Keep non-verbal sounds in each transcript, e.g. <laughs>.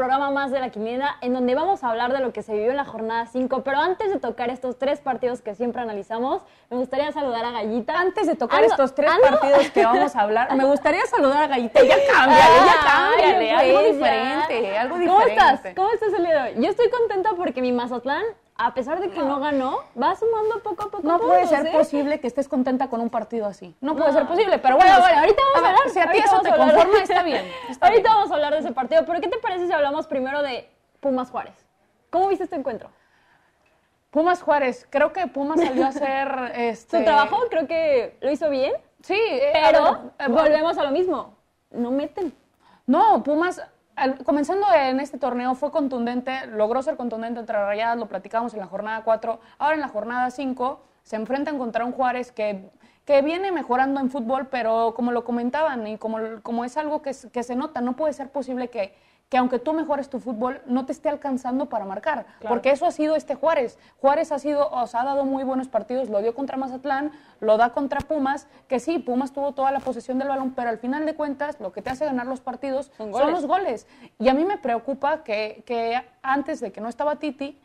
Programa más de La Quiniela, en donde vamos a hablar de lo que se vivió en la jornada 5. Pero antes de tocar estos tres partidos que siempre analizamos, me gustaría saludar a Gallita. Antes de tocar estos tres partidos que vamos a hablar, me gustaría saludar a Gallita. Ya <laughs> cámbiale, ya Ay, cámbiale. Algo diferente, ya. algo ¿Cómo diferente. estás? ¿Cómo estás el día de hoy? Yo estoy contenta porque mi Mazatlán, a pesar de que no ganó, va sumando poco a poco No puede ser ¿eh? posible que estés contenta con un partido así. No puede ser posible, pero Bueno, bueno. bueno, ahorita vamos a ver, hablar. Si a ti eso te conforma, está bien. <laughs> está ahorita bien. vamos a hablar de ese partido, pero ¿qué te parece si hablamos primero de Pumas Juárez? ¿Cómo viste este encuentro? Pumas Juárez, creo que Pumas salió a <laughs> hacer este Su trabajo creo que lo hizo bien, Sí, eh, a pero ver, eh, volvemos a lo mismo. No meten. No, Pumas, al- comenzando en este torneo, fue contundente, logró ser contundente entre Rayadas, lo platicamos en la jornada 4. Ahora en la jornada 5 se enfrentan contra un Juárez que, que viene mejorando en fútbol, pero como lo comentaban y como, como es algo que, que se nota, no puede ser posible que, que aunque tú mejores tu fútbol, no te esté alcanzando para marcar. Porque eso ha sido este Juárez. Juárez ha sido, o sea, ha dado muy buenos partidos, lo dio contra Mazatlán, lo da contra Pumas, que sí, Pumas tuvo toda la posesión del balón, pero al final de cuentas, lo que te hace ganar los partidos Son los goles. Y a mí me preocupa que, que antes de que no estaba Titi,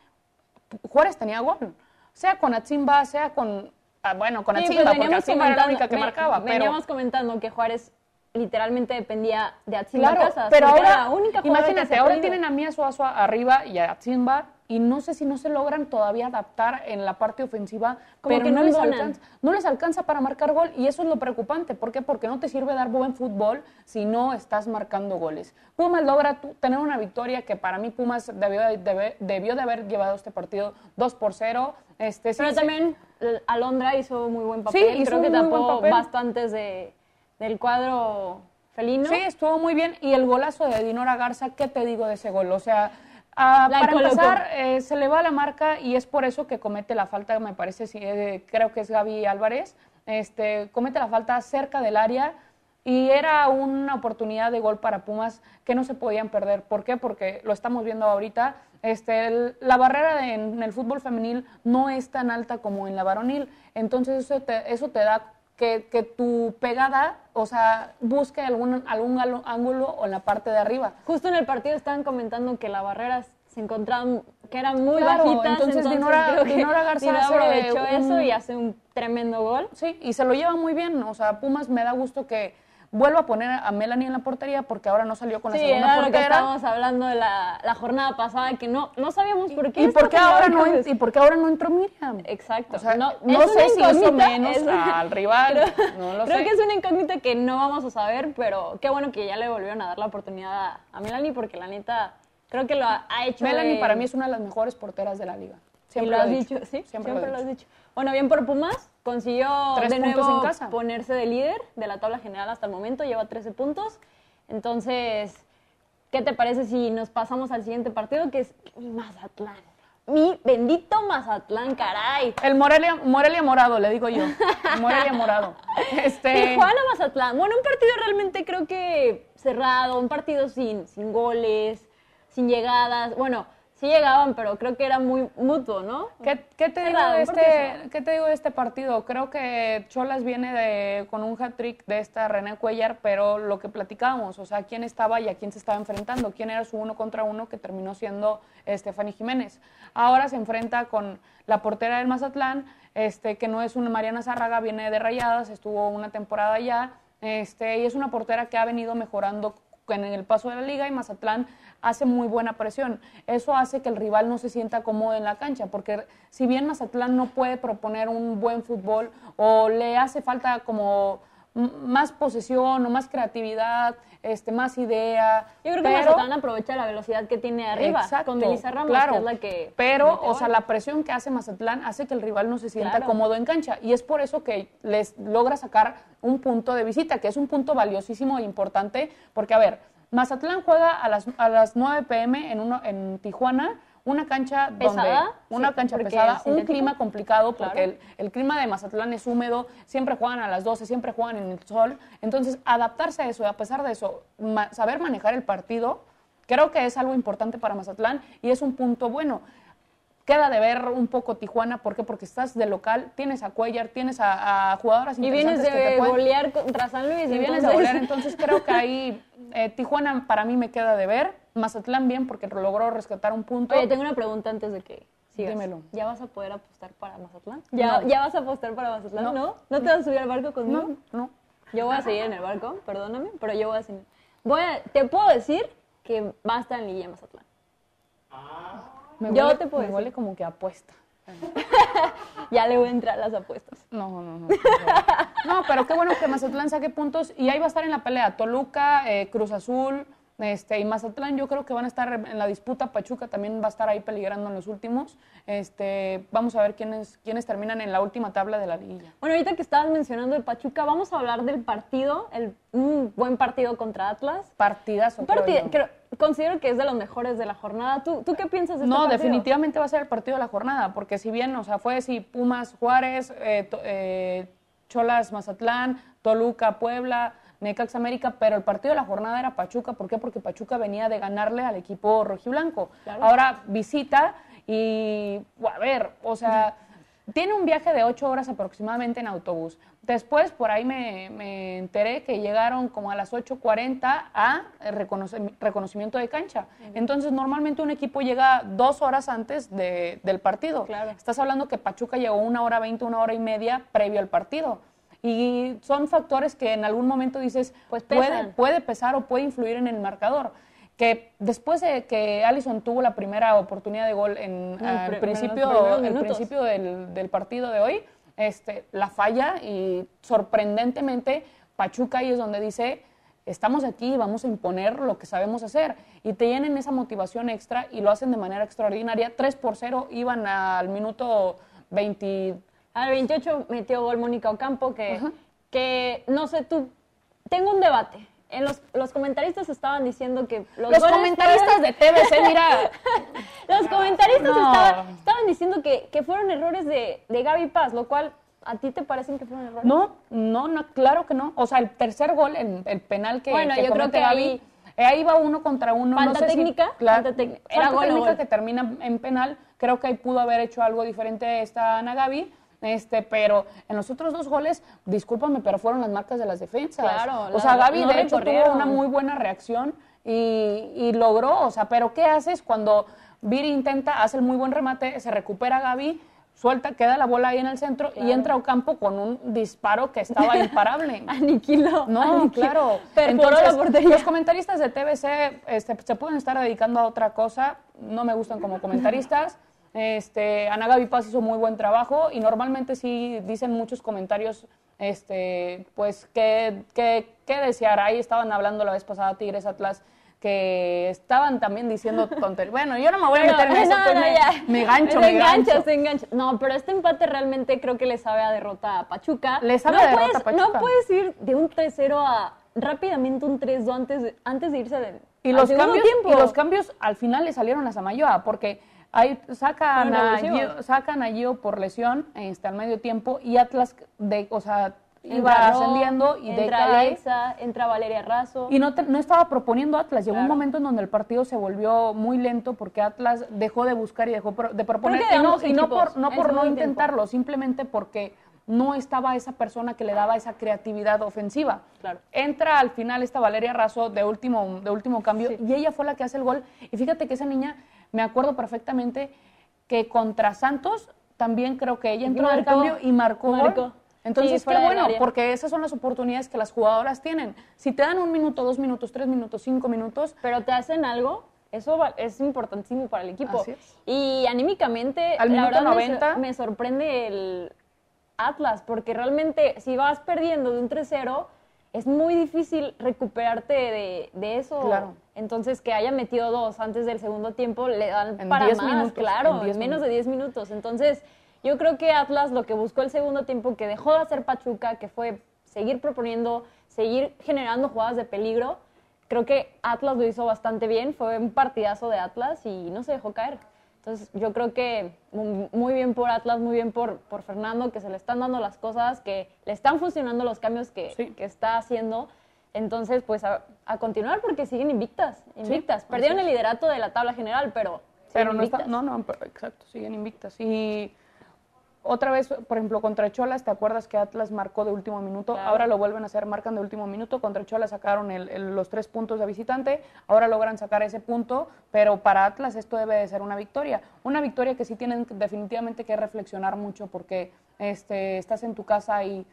Juárez tenía gol. Sea con Atzimba, sea con. ah, bueno, con Sí, pues Atzimba, porque Atzimba era la única que ve- marcaba. Pero, Veníamos comentando que Juárez literalmente dependía de Atzimba claro, Casas. pero ahora, la única imagínate, ahora tienen a Mía Suazo arriba y a Atzimba, y no sé si no se logran todavía adaptar en la parte ofensiva, Como pero que no, les alcanza, no les alcanza para marcar gol, y eso es lo preocupante. ¿Por qué? Porque no te sirve dar buen fútbol si no estás marcando goles. Pumas logra tener una victoria que para mí Pumas debió, debe- debió de haber llevado este partido 2 por 0. Este, Pero sí. también eh, Alondra hizo muy buen papel. Sí, Creo que tapó bastantes de, del cuadro felino. Sí, estuvo muy bien. Y el golazo de Dinora Garza, ¿qué te digo de ese gol? O sea, ah, para empezar, eh, se le va la marca y es por eso que comete la falta, me parece, sí, eh, creo que es Gaby Álvarez, este, comete la falta cerca del área y era una oportunidad de gol para Pumas que no se podían perder. ¿Por qué? Porque lo estamos viendo ahorita. Este, el- la barrera de- en el fútbol femenil no es tan alta como en la varonil. Entonces eso te, eso te da que, que tu pegada, o sea, busque algún, algún ángulo o en la parte de arriba. Justo en el partido estaban comentando que las barreras se encontraban, que eran muy Claro, bajitas. entonces Dinora- creo que Dinora Garza Dinora aprovechó un- eso y hace un tremendo gol. Sí, y se lo lleva muy bien. O sea, Pumas me da gusto que vuelva a poner a Melanie en la portería porque ahora no salió con la Sí, segunda era lo que portera. estábamos hablando de la, la jornada pasada, que no, no sabíamos por qué. ¿Y por qué ahora no, ¿Y por qué ahora no entró Miriam? Exacto. O sea, no, sé si hizo menos es al rival. <laughs> Creo, no lo creo sé. que es una incógnita que no vamos a saber, pero qué bueno que ya le volvieron a dar la oportunidad a, a Melanie, porque la neta, creo que lo ha, ha hecho. Melanie de- para mí es una de las mejores porteras de la liga. Y Siempre lo has dicho, sí, siempre, Siempre, lo has dicho. Bueno, bien por Pumas, consiguió Tres de puntos nuevo en casa. ponerse de líder de la tabla general hasta el momento, lleva 13 puntos. Entonces, ¿qué te parece si nos pasamos al siguiente partido, que es mi Mazatlán? Mi bendito Mazatlán, caray. El Morelia, Morelia Morado, le digo yo. <laughs> Morelia Morado. Este, Tijuana Mazatlán. Bueno, un partido realmente creo que cerrado, un partido sin, sin goles, sin llegadas. Bueno, sí llegaban, pero creo que era muy mutuo, ¿no? ¿Qué, qué te digo Cerrado, de un partido este. ¿Qué te digo de este partido? Creo que Cholas viene de, con un hat-trick de esta René Cuellar, pero lo que platicábamos, o sea, quién estaba y a quién se estaba enfrentando, quién era su uno contra uno que terminó siendo Stephanie Jiménez. Ahora se enfrenta con la portera del Mazatlán, este, que no es una Mariana Zárraga, viene de Rayadas, estuvo una temporada allá, este, y es una portera que ha venido mejorando en el paso de la liga y Mazatlán hace muy buena presión. Eso hace que el rival no se sienta cómodo en la cancha, porque si bien Mazatlán no puede proponer un buen fútbol o le hace falta como más posesión o más creatividad, este, más idea. Yo creo que pero- Mazatlán aprovecha la velocidad que tiene arriba Exacto, con Melissa Ramos, claro. que es la que. Pero, o sea, la presión que hace Mazatlán hace que el rival no se sienta Claro. cómodo en cancha. Y es por eso que les logra sacar un punto de visita, que es un punto valiosísimo e importante, porque, a ver, Mazatlán juega a las, a las 9 pm en, uno, en Tijuana, una cancha ¿Pesada? donde una Sí, cancha pesada, es un clima complicado porque Claro. el, el clima de Mazatlán es húmedo, siempre juegan a las 12, siempre juegan en el sol. Entonces, adaptarse a eso a pesar de eso, ma- saber manejar el partido, creo que es algo importante para Mazatlán y es un punto bueno. Queda de ver un poco Tijuana, ¿por qué? Porque estás de local, tienes a Cuellar, tienes a, a jugadoras Y vienes interesantes que te de pueden- contra San Luis. y vienes entonces- a golear, entonces creo que ahí <laughs> eh, Tijuana para mí me queda de ver. Mazatlán bien porque logró rescatar un punto. Oye, tengo una pregunta antes de que sigas. Dímelo. ¿Ya vas a poder apostar para Mazatlán? ¿Ya, No. ¿ya vas a apostar para Mazatlán? No. ¿No? ¿No te vas a subir al barco conmigo? no, no. Yo voy a seguir en el barco, perdóname, pero yo voy a seguir. Voy a, te puedo decir que va a estar en Liguilla Mazatlán. Me Yo huele, te puedo me decir. huele como que apuesta. <laughs> Ya le voy a entrar a las apuestas. No, no, no. No, pero qué bueno que Mazatlán saque puntos y ahí va a estar en la pelea. Toluca, eh, Cruz Azul, este, y Mazatlán yo creo que van a estar en la disputa. Pachuca también va a estar ahí peligrando en los últimos. Este, vamos a ver quiénes, quiénes terminan en la última tabla de la liguilla. Bueno, ahorita que estabas mencionando el Pachuca, vamos a hablar del partido, el, un buen partido contra Atlas. Partidazo. Un creo considero que es de los mejores de la jornada. ¿Tú, tú qué piensas de este No, partido? definitivamente va a ser el partido de la jornada, porque si bien, o sea, fue si Pumas Juárez, eh, eh, Cholas Mazatlán, Toluca Puebla, Necaxa América, pero el partido de la jornada era Pachuca, ¿por qué? Porque Pachuca venía de ganarle al equipo rojiblanco. Claro. Ahora visita y, a ver, o sea, <laughs> tiene un viaje de ocho horas aproximadamente en autobús. Después, por ahí me, me enteré que llegaron como a las 8.40 a reconocimiento de cancha. Entonces, normalmente un equipo llega dos horas antes de- del partido. Claro. Estás hablando que Pachuca llegó una hora veinte, una hora y media previo al partido. Y son factores que en algún momento dices, Pues puede, puede pesar o puede influir en el marcador. Que después de que Allison tuvo la primera oportunidad de gol en, al pri- principio, en el principio del, del partido de hoy, este, la falla y sorprendentemente Pachuca ahí es donde dice, estamos aquí y vamos a imponer lo que sabemos hacer. Y te llenen esa motivación extra y lo hacen de manera extraordinaria. 3 por 0 iban al minuto 20. Al 28 metió gol Mónica Ocampo, que, Ajá. que no sé tú, tengo un debate. En los, los comentaristas estaban diciendo que los, comentaristas fueron- de TVC, mira, <laughs> Los comentaristas No. estaban, estaban diciendo que, que fueron errores de, de Gaby Paz, lo cual, ¿a ti te parecen que fueron errores? No, no, no, claro que no. O sea, el tercer gol, el, el penal que, Bueno, que yo creo que Gaby, ahí- ahí va uno contra uno. Falta no sé si- técnica, claro, falta técnica. falta Era gol o técnica gol. que termina en penal. Creo que ahí pudo haber hecho algo diferente esta Ana Gaby. Este, pero en los otros dos goles, discúlpame, pero fueron las marcas de las defensas. Claro, o sea, Gaby no de hecho tuvo una muy buena reacción y, y logró, o sea, pero ¿qué haces cuando Viri intenta, hace el muy buen remate, se recupera Gaby, suelta, queda la bola ahí en el centro y entra Ocampo con un disparo que estaba <laughs> imparable. Aniquiló. No, aniquiló. claro. Entonces, los comentaristas de TBC este, se pueden estar dedicando a otra cosa. No me gustan como comentaristas. <laughs> Este, Ana Gaby Paz hizo muy buen trabajo y normalmente sí dicen muchos comentarios, este, pues, que, que, que desear. Ahí estaban hablando la vez pasada Tigres Atlas que estaban también diciendo tonterías. Bueno, yo no me voy a Pero- meter en eso, no, pues, no, me, ya. me gancho, me enganchas, gancho. No, pero este empate realmente creo que le sabe a derrota a Pachuca. Le sabe no a derrota puedes, a Pachuca. No puedes ir de un 3-0 a rápidamente un 3-2 antes de, antes de irse del Y los, cambios, tiempo. y los cambios al final le salieron a Samayoa, porque ahí sacan a. Gio, sacan a Gio por lesión este, al medio tiempo y Atlas, de, o sea, iba ascendiendo y entra decae. Alexa, entra Valeria Razo. Y no, te- no estaba proponiendo Atlas. Llegó un momento en donde el partido se volvió muy lento porque Atlas dejó de buscar y dejó pro- de proponer. Y no, y por, no, por no tiempo. intentarlo, simplemente porque no estaba esa persona que le daba esa creatividad ofensiva. Claro. Entra al final esta Valeria Razo de último, de último cambio Sí. y ella fue la que hace el gol. Y fíjate que esa niña, me acuerdo perfectamente que contra Santos también creo que ella entró al cambio y marcó. gol. Marcó. Entonces, Sí, qué bueno, porque esas son las oportunidades que las jugadoras tienen. Si te dan un minuto, dos minutos, tres minutos, cinco minutos, pero te hacen algo, eso es importantísimo para el equipo. Así es. Y anímicamente, Al la verdad me 90. sor- me, sorprende el Atlas, porque realmente si vas perdiendo de un 3-0, es muy difícil recuperarte de, de eso. Claro. Entonces, que haya metido dos antes del segundo tiempo, le dan En para 10 más, minutos, claro, en en, 10 menos de 10 minutos. Entonces, yo creo que Atlas lo que buscó el segundo tiempo, que dejó de hacer Pachuca, que fue seguir proponiendo, seguir generando jugadas de peligro, creo que Atlas lo hizo bastante bien, fue un partidazo de Atlas y no se dejó caer. Entonces yo creo que mu- muy bien por Atlas, muy bien por, por Fernando, que se le están dando las cosas, que le están funcionando los cambios que, Sí. que está haciendo. Entonces, pues a, a continuar porque siguen invictas, invictas. Perdieron el liderato de la tabla general, pero pero no está, no, no, exacto, siguen invictas. Y otra vez, por ejemplo, contra Cholas, ¿te acuerdas que Atlas marcó de último minuto? Claro. Ahora lo vuelven a hacer, marcan de último minuto. Contra Cholas sacaron el- el- los tres puntos de visitante, ahora logran sacar ese punto, pero para Atlas esto debe de ser una victoria. Una victoria que sí tienen definitivamente que reflexionar mucho porque este, estás en tu casa y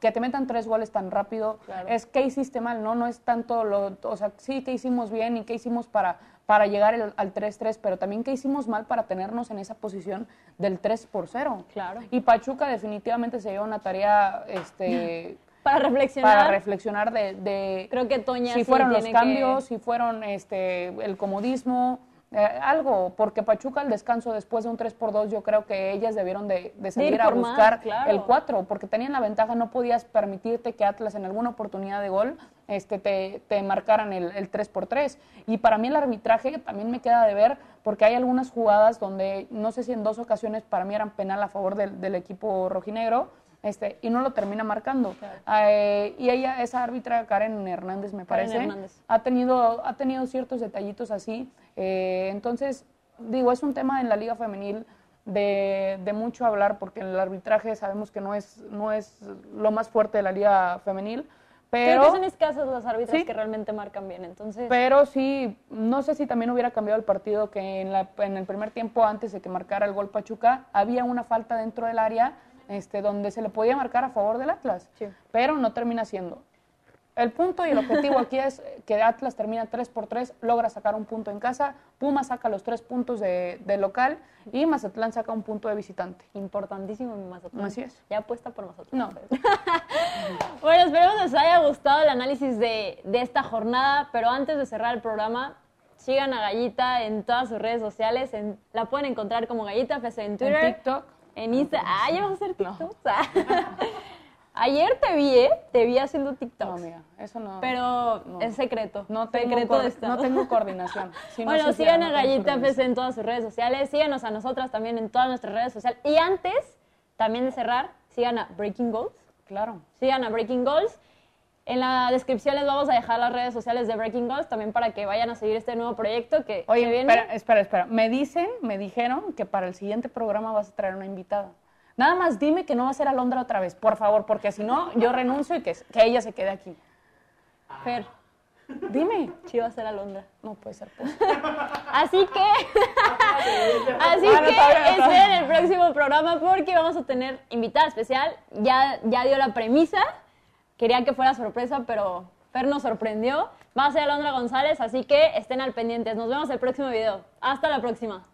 que te metan tres goles tan rápido, Claro. es qué hiciste mal, ¿no? No es tanto lo, o sea, sí que hicimos bien y qué hicimos para, para llegar el- al 3-3, pero también qué hicimos mal para tenernos en esa posición del 3 por 0. Claro. Y Pachuca definitivamente se lleva una tarea este, <laughs> Para reflexionar. para reflexionar de, de Creo que Toña si sí fueron los que- cambios, si fueron este, el comodismo, eh, algo, porque Pachuca al descanso después de un 3 por 2 yo creo que ellas debieron de, de salir a más, buscar claro. el 4, porque tenían la ventaja, no podías permitirte que Atlas en alguna oportunidad de gol este, te, te marcaran el, el 3 por 3 Y para mí el arbitraje también me queda de ver, porque hay algunas jugadas donde, no sé si en dos ocasiones para mí eran penal a favor del, del equipo rojinegro, este, y no lo termina marcando. Eh, y ella, esa árbitra, Karen Hernández, me Karen parece, Hernández. ha tenido, ha tenido ciertos detallitos así. eh, entonces, digo, es un tema en la Liga Femenil de, de mucho hablar, porque el arbitraje sabemos que no es, no es lo más fuerte de la Liga Femenil. Creo Pero, que son escasas las árbitras Sí. que realmente marcan bien. Entonces, pero sí, no sé si también hubiera cambiado el partido que en, la- en el primer tiempo, antes de que marcara el gol Pachuca, había una falta dentro del área este, donde se le podía marcar a favor del Atlas, Sí. pero no termina siendo. El punto y el objetivo aquí es que Atlas termina 3 por 3, logra sacar un punto en casa, Puma saca los tres puntos de, de local y Mazatlán saca un punto de visitante. importantísimo mi Mazatlán. Así es. Ya apuesta por Mazatlán. No, <laughs> Bueno, esperemos que les haya gustado el análisis de, de esta jornada, pero antes de cerrar el programa, sigan a Gallita en todas sus redes sociales. en- la pueden encontrar como Gallita FC en Twitter. en TikTok. En Insta. Ah, ya vas a hacer TikTok. <laughs> Ayer te vi, ¿eh? Te vi haciendo No, TikTok. amiga, eso no. pero no. es secreto. no tengo, secreto coor- de Estado. no tengo coordinación. <laughs> Si no bueno, sigan no a Gallita. FC en todas sus redes sociales. Síganos a nosotras también en todas nuestras redes sociales. Y antes, también de cerrar, sigan a Breaking Goals. Claro. Sigan a Breaking Goals. En la descripción les vamos a dejar las redes sociales de Breaking Goals también para que vayan a seguir este nuevo proyecto que, Oye, que viene. espera, espera, espera. Me dicen, me dijeron que para el siguiente programa vas a traer una invitada. Nada más dime que no va a ser Alondra otra vez, por favor, porque si no, yo renuncio y que, que ella se quede aquí. Fer, Dime. sí va a ser Alondra. No puede ser. pues. Así que, <laughs> así Ah, que esperen el próximo programa porque vamos a tener invitada especial. Ya, ya dio la premisa. Quería que fuera sorpresa, pero Fer nos sorprendió. Va a ser Alondra González, así que estén al pendientes. Nos vemos el próximo video. Hasta la próxima.